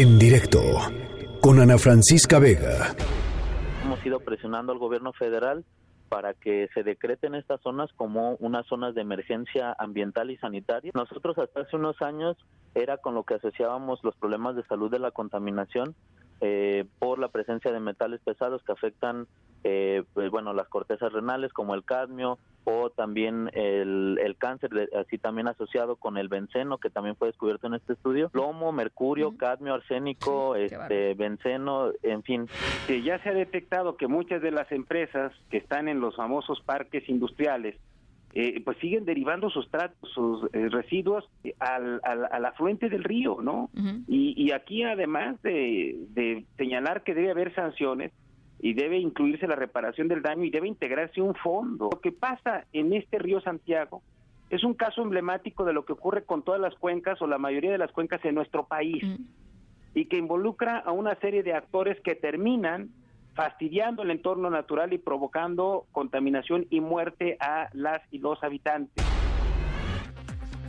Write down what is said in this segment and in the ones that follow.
En directo con Ana Francisca Vega. Hemos ido presionando al gobierno federal para que se decreten estas zonas como unas zonas de emergencia ambiental y sanitaria. Nosotros hasta hace unos años era con lo que asociábamos los problemas de salud de la contaminación eh, por la presencia de metales pesados que afectan eh, pues, bueno las cortezas renales como el cadmio o también el, el, cáncer así también asociado con el benceno que también fue descubierto en este estudio. Plomo mercurio cadmio arsénico este benceno en fin. Que ya se ha detectado que muchas de las empresas que están en los famosos parques industriales eh, pues siguen derivando sus, sus eh, residuos al, al, afluente del río, ¿no? y, y, aquí además de, de señalar que debe haber sanciones, y debe incluirse la reparación del daño y debe integrarse un fondo. Lo que pasa en este río Santiago es un caso emblemático de lo que ocurre con todas las cuencas o la mayoría de las cuencas en nuestro país y que involucra a una serie de actores que terminan fastidiando el entorno natural y provocando contaminación y muerte a las y los habitantes.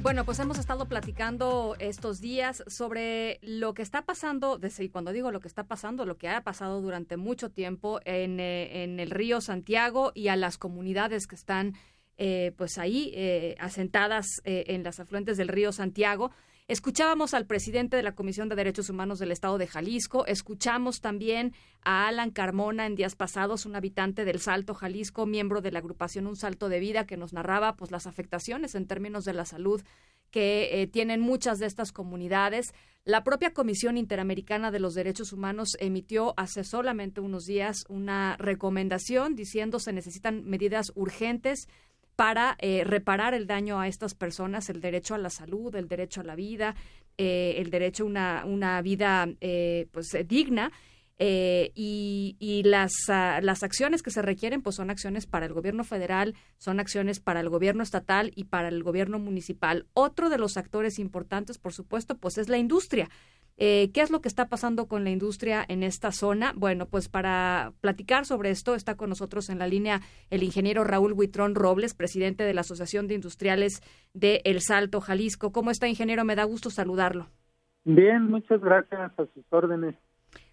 Bueno, pues hemos estado platicando estos días sobre lo que está pasando, y cuando digo lo que está pasando, lo que ha pasado durante mucho tiempo en, eh, en el río Santiago y a las comunidades que están eh, pues ahí eh, asentadas en las afluentes del río Santiago. Escuchábamos al presidente de la Comisión de Derechos Humanos del Estado de Jalisco, escuchamos también a Alan Carmona en días pasados, un habitante del Salto Jalisco, miembro de la agrupación Un Salto de Vida, que nos narraba pues las afectaciones en términos de la salud que eh, tienen muchas de estas comunidades. La propia Comisión Interamericana de los Derechos Humanos emitió hace solamente unos días una recomendación diciendo se necesitan medidas urgentes para eh, reparar el daño a estas personas, el derecho a la salud, el derecho a la vida, eh, el derecho a una, una vida eh, pues digna. y, y las, ah, las acciones que se requieren pues son acciones para el gobierno federal, son acciones para el gobierno estatal y para el gobierno municipal. Otro de los actores importantes, por supuesto, pues es la industria. Eh, ¿Qué es lo que está pasando con la industria en esta zona? Bueno, pues para platicar sobre esto está con nosotros en la línea el ingeniero Raúl Huitrón Robles, presidente de la Asociación de Industriales de El Salto, Jalisco. ¿Cómo está, ingeniero? Me da gusto saludarlo. Bien, muchas gracias a sus órdenes.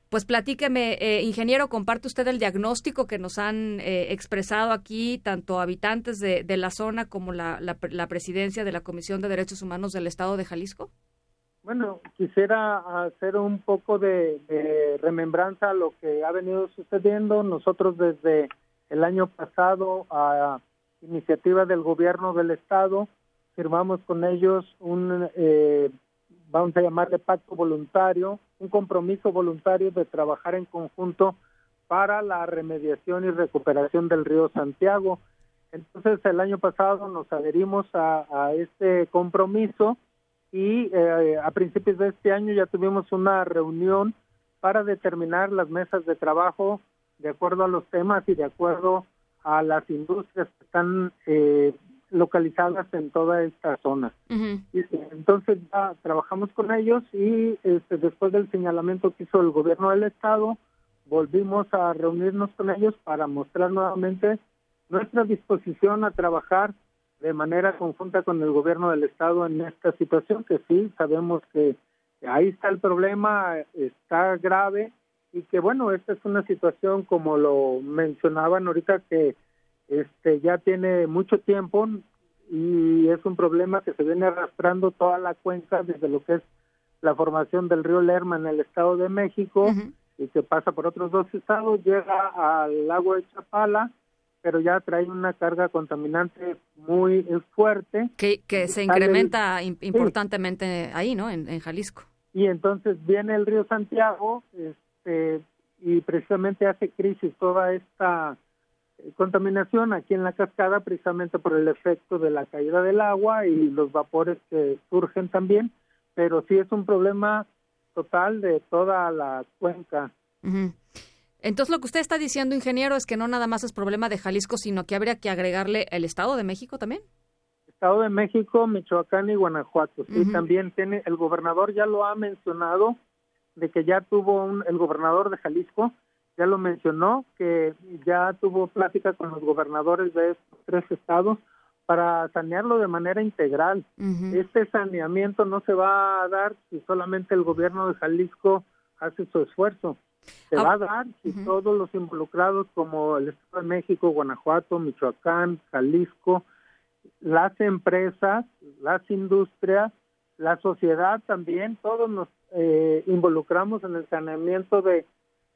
Pues platíqueme, eh, ingeniero, comparte usted el diagnóstico que nos han eh, expresado aquí tanto habitantes de, la zona como la, la presidencia de la Comisión de Derechos Humanos del Estado de Jalisco. Bueno, quisiera hacer un poco de, remembranza a lo que ha venido sucediendo. Nosotros desde el año pasado, a iniciativa del gobierno del estado, firmamos con ellos un, eh, vamos a llamarle pacto voluntario, un compromiso voluntario de trabajar en conjunto para la remediación y recuperación del río Santiago. Entonces, el año pasado nos adherimos a, a este compromiso y eh, a principios de este año ya tuvimos una reunión para determinar las mesas de trabajo de acuerdo a los temas y de acuerdo a las industrias que están eh, localizadas en toda esta zona. entonces ya trabajamos con ellos y este, después del señalamiento que hizo el gobierno del estado, volvimos a reunirnos con ellos para mostrar nuevamente nuestra disposición a trabajar de manera conjunta con el gobierno del estado en esta situación que sí sabemos que ahí está el problema está grave y que bueno esta es una situación como lo mencionaban ahorita que este ya tiene mucho tiempo y es un problema que se viene arrastrando toda la cuenca desde lo que es la formación del río Lerma en el estado de México y que pasa por otros dos estados llega al lago de Chapala pero ya trae una carga contaminante muy fuerte. Que, que se incrementa importantemente ahí, ¿no? En, Jalisco. Y entonces viene el río Santiago este, y precisamente hace crisis toda esta eh, contaminación aquí en la cascada precisamente por el efecto de la caída del agua y los vapores que surgen también, pero sí es un problema total de toda la cuenca. Entonces, lo que usted está diciendo, ingeniero, es que no nada más es problema de Jalisco, sino que habría que agregarle el Estado de México también. Estado de México, Michoacán y Guanajuato. Sí, también tiene, el gobernador ya lo ha mencionado, de que ya tuvo un, el gobernador de Jalisco, ya lo mencionó, que ya tuvo plática con los gobernadores de estos tres estados para sanearlo de manera integral. Este saneamiento no se va a dar si solamente el gobierno de Jalisco hace su esfuerzo. Se va a dar si todos los involucrados como el Estado de México, Guanajuato, Michoacán, Jalisco, las empresas, las industrias, la sociedad también, todos nos eh, involucramos en el saneamiento de,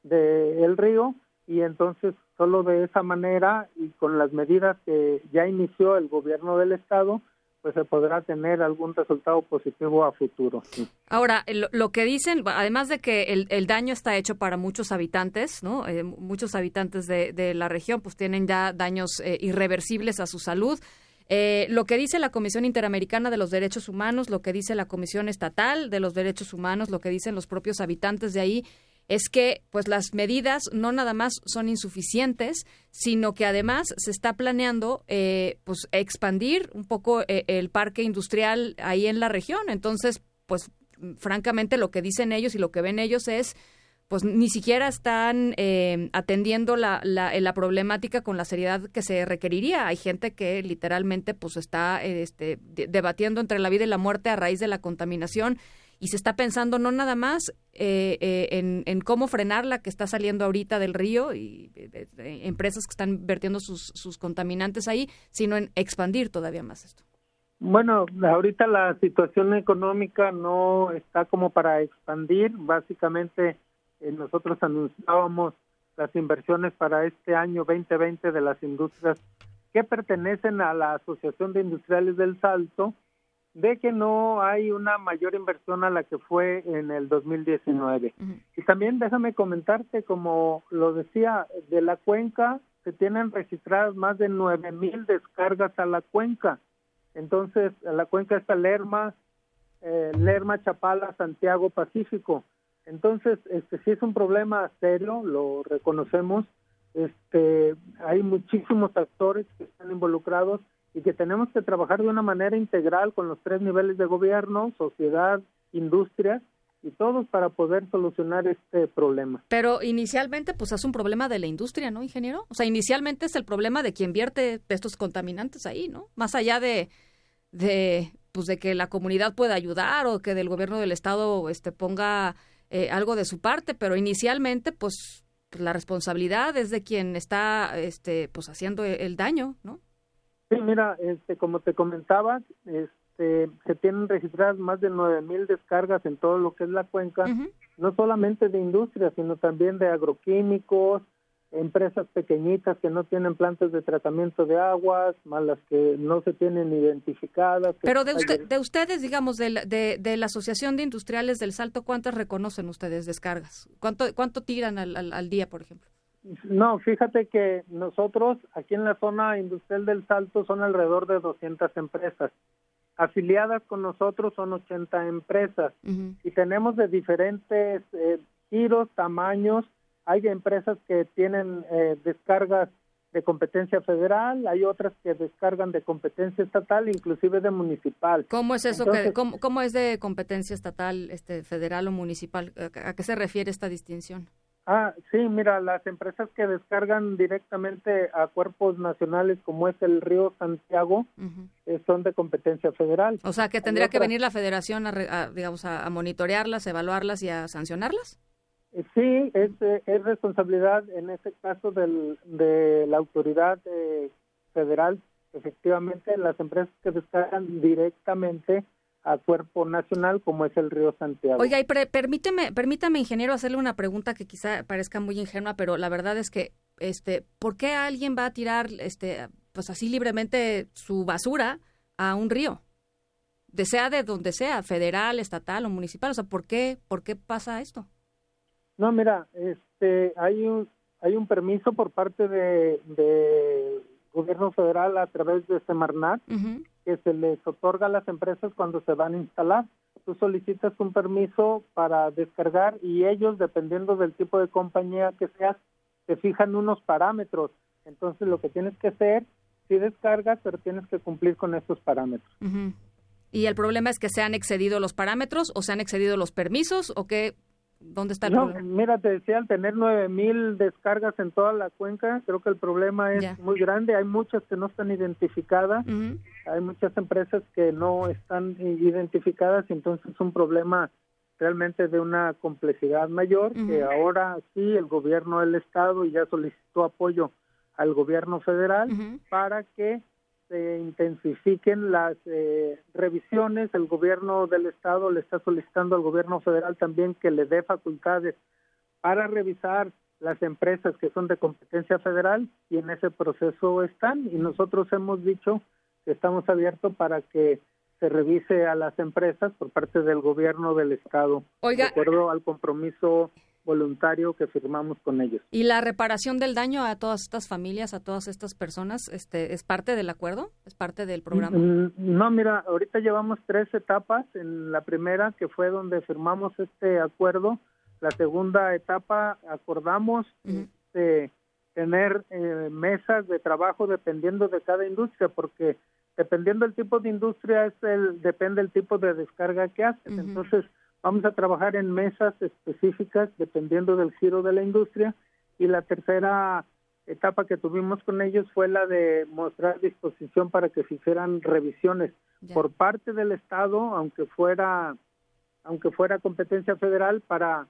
de el río y entonces solo de esa manera y con las medidas que ya inició el gobierno del estado pues se podrá tener algún resultado positivo a futuro. Ahora, lo, que dicen, además de que el, daño está hecho para muchos habitantes, ¿no? Eh, muchos habitantes de, la región pues tienen ya daños eh, irreversibles a su salud. Eh, lo que dice la Comisión Interamericana de los Derechos Humanos, lo que dice la Comisión Estatal de los Derechos Humanos, lo que dicen los propios habitantes de ahí, es que pues las medidas no nada más son insuficientes, sino que además se está planeando eh, pues expandir un poco eh, el parque industrial ahí en la región. Entonces, pues francamente lo que dicen ellos y lo que ven ellos es pues ni siquiera están eh, atendiendo la, la, la, problemática con la seriedad que se requeriría. Hay gente que literalmente pues está este, debatiendo entre la vida y la muerte a raíz de la contaminación y se está pensando no nada más eh, eh, en, cómo frenar la que está saliendo ahorita del río y eh, empresas que están vertiendo sus, contaminantes ahí, sino en expandir todavía más esto. Bueno, ahorita la situación económica no está como para expandir. Básicamente, nosotros anunciábamos las inversiones para este año 2020 de las industrias que pertenecen a la Asociación de Industriales del Salto de que no hay una mayor inversión a la que fue en el 2019. Y también déjame comentarte, como lo decía, de la cuenca se tienen registradas más de nueve mil descargas a la cuenca. Entonces, la cuenca está Lerma, eh, Lerma, Chapala, Santiago, Pacífico. Entonces, este sí es un problema serio, lo reconocemos. Este, hay muchísimos actores que están involucrados y que tenemos que trabajar de una manera integral con los tres niveles de gobierno, sociedad, industria y todos para poder solucionar este problema. Pero inicialmente pues es un problema de la industria, ¿no, ingeniero? O sea, inicialmente es el problema de quien vierte estos contaminantes ahí, ¿no? Más allá de de pues de que la comunidad pueda ayudar o que del gobierno del estado este ponga eh, algo de su parte, pero inicialmente pues, pues, la responsabilidad es de quien está este pues haciendo el daño, ¿no? Sí, mira, este, como te comentaba, este, se tienen registradas más de nueve mil descargas en todo lo que es la cuenca, no solamente de industria, sino también de agroquímicos, empresas pequeñitas que no tienen plantas de tratamiento de aguas, más las que no se tienen identificadas. Pero de, usted, de ustedes, digamos, de la, de, la Asociación de Industriales del Salto, ¿cuántas reconocen ustedes descargas? ¿Cuánto, cuánto tiran al, al día, por ejemplo? No, fíjate que nosotros aquí en la zona industrial del Salto son alrededor de 200 empresas. Afiliadas con nosotros son 80 empresas y tenemos de diferentes eh, giros, tamaños. Hay empresas que tienen eh, descargas de competencia federal, hay otras que descargan de competencia estatal, inclusive de municipal. ¿Cómo es eso? que, cómo, es de competencia estatal, este, federal o municipal? ¿A qué se refiere esta distinción? Ah, sí, mira, las empresas que descargan directamente a cuerpos nacionales como es el Río Santiago eh, son de competencia federal. O sea, que tendría que venir la federación a, digamos, a, monitorearlas, evaluarlas y a sancionarlas. Eh, sí, es, eh, es responsabilidad en este caso del, de la autoridad federal. Efectivamente, las empresas que descargan directamente a cuerpo nacional como es el río Santiago. Oiga, y permíteme, permítame, ingeniero, hacerle una pregunta que quizá parezca muy ingenua, pero la verdad es que, este, ¿por qué alguien va a tirar, este, pues así libremente su basura a un río? De sea de donde sea, federal, estatal o municipal, o sea, ¿por qué, por qué pasa esto? No, mira, este, hay un, hay un permiso por parte de, de gobierno federal a través de Semarnat que se les otorga a las empresas cuando se van a instalar. Tú solicitas un permiso para descargar y ellos, dependiendo del tipo de compañía que seas, te fijan unos parámetros. Entonces lo que tienes que hacer, si descargas, pero tienes que cumplir con estos parámetros. Y el problema es que se han excedido los parámetros o se han excedido los permisos o qué, ¿Dónde está el no, problema? Mira, te decía, al tener nueve mil descargas en toda la cuenca, creo que el problema es muy grande. Hay muchas que no están identificadas, hay muchas empresas que no están identificadas y entonces es un problema realmente de una complejidad mayor que ahora sí el gobierno del estado ya solicitó apoyo al gobierno federal para que se intensifiquen las eh, revisiones. El gobierno del estado le está solicitando al gobierno federal también que le dé facultades para revisar las empresas que son de competencia federal y en ese proceso están y nosotros hemos dicho que estamos abiertos para que se revise a las empresas por parte del gobierno del estado de acuerdo al compromiso voluntario que firmamos con ellos. ¿Y la reparación del daño a todas estas familias, a todas estas personas, este, es parte del acuerdo? ¿Es parte del programa? Mm, mm, no, mira, ahorita llevamos tres etapas. En la primera, que fue donde firmamos este acuerdo, la segunda etapa acordamos tener eh, mesas de trabajo dependiendo de cada industria, porque dependiendo del tipo de industria es el depende el tipo de descarga que haces. Entonces, Vamos a trabajar en mesas específicas dependiendo del giro de la industria y la tercera etapa que tuvimos con ellos fue la de mostrar disposición para que se hicieran revisiones por parte del Estado, aunque fuera aunque fuera competencia federal para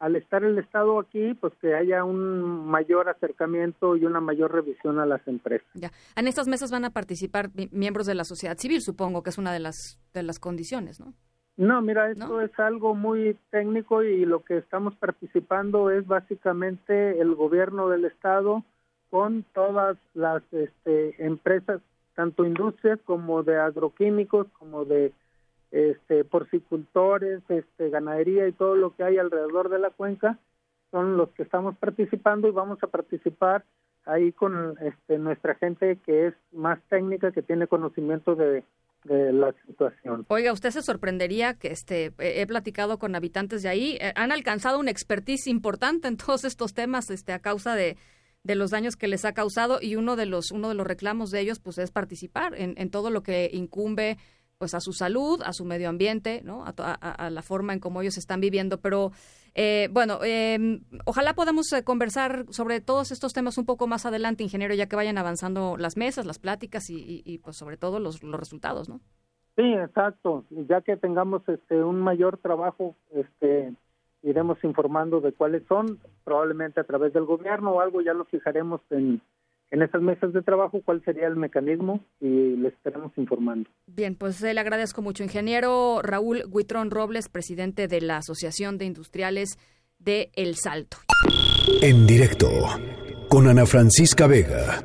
al estar el Estado aquí, pues que haya un mayor acercamiento y una mayor revisión a las empresas. Ya. En estas mesas van a participar miembros de la sociedad civil, supongo que es una de las de las condiciones, ¿no? No, mira, esto es algo muy técnico y lo que estamos participando es básicamente el gobierno del estado con todas las este, empresas, tanto industrias como de agroquímicos, como de este, porcicultores, este, ganadería y todo lo que hay alrededor de la cuenca, son los que estamos participando y vamos a participar ahí con este, nuestra gente que es más técnica, que tiene conocimiento de la situación. Oiga, usted se sorprendería que este he platicado con habitantes de ahí, eh, han alcanzado una expertise importante en todos estos temas este a causa de, de los daños que les ha causado y uno de los uno de los reclamos de ellos pues es participar en, en todo lo que incumbe pues a su salud, a su medio ambiente, ¿no? a, la forma en cómo ellos están viviendo. Pero eh, bueno, eh, ojalá podamos eh, conversar sobre todos estos temas un poco más adelante, ingeniero, ya que vayan avanzando las mesas, las pláticas y, y, pues sobre todo los, los resultados, ¿no? Sí, exacto. Ya que tengamos este un mayor trabajo, este iremos informando de cuáles son, probablemente a través del gobierno o algo ya lo fijaremos en en esas mesas de trabajo cuál sería el mecanismo y les estaremos informando. Bien, pues le agradezco mucho, ingeniero Raúl Huitrón Robles, presidente de la Asociación de Industriales de El Salto. En directo con Ana Francisca Vega.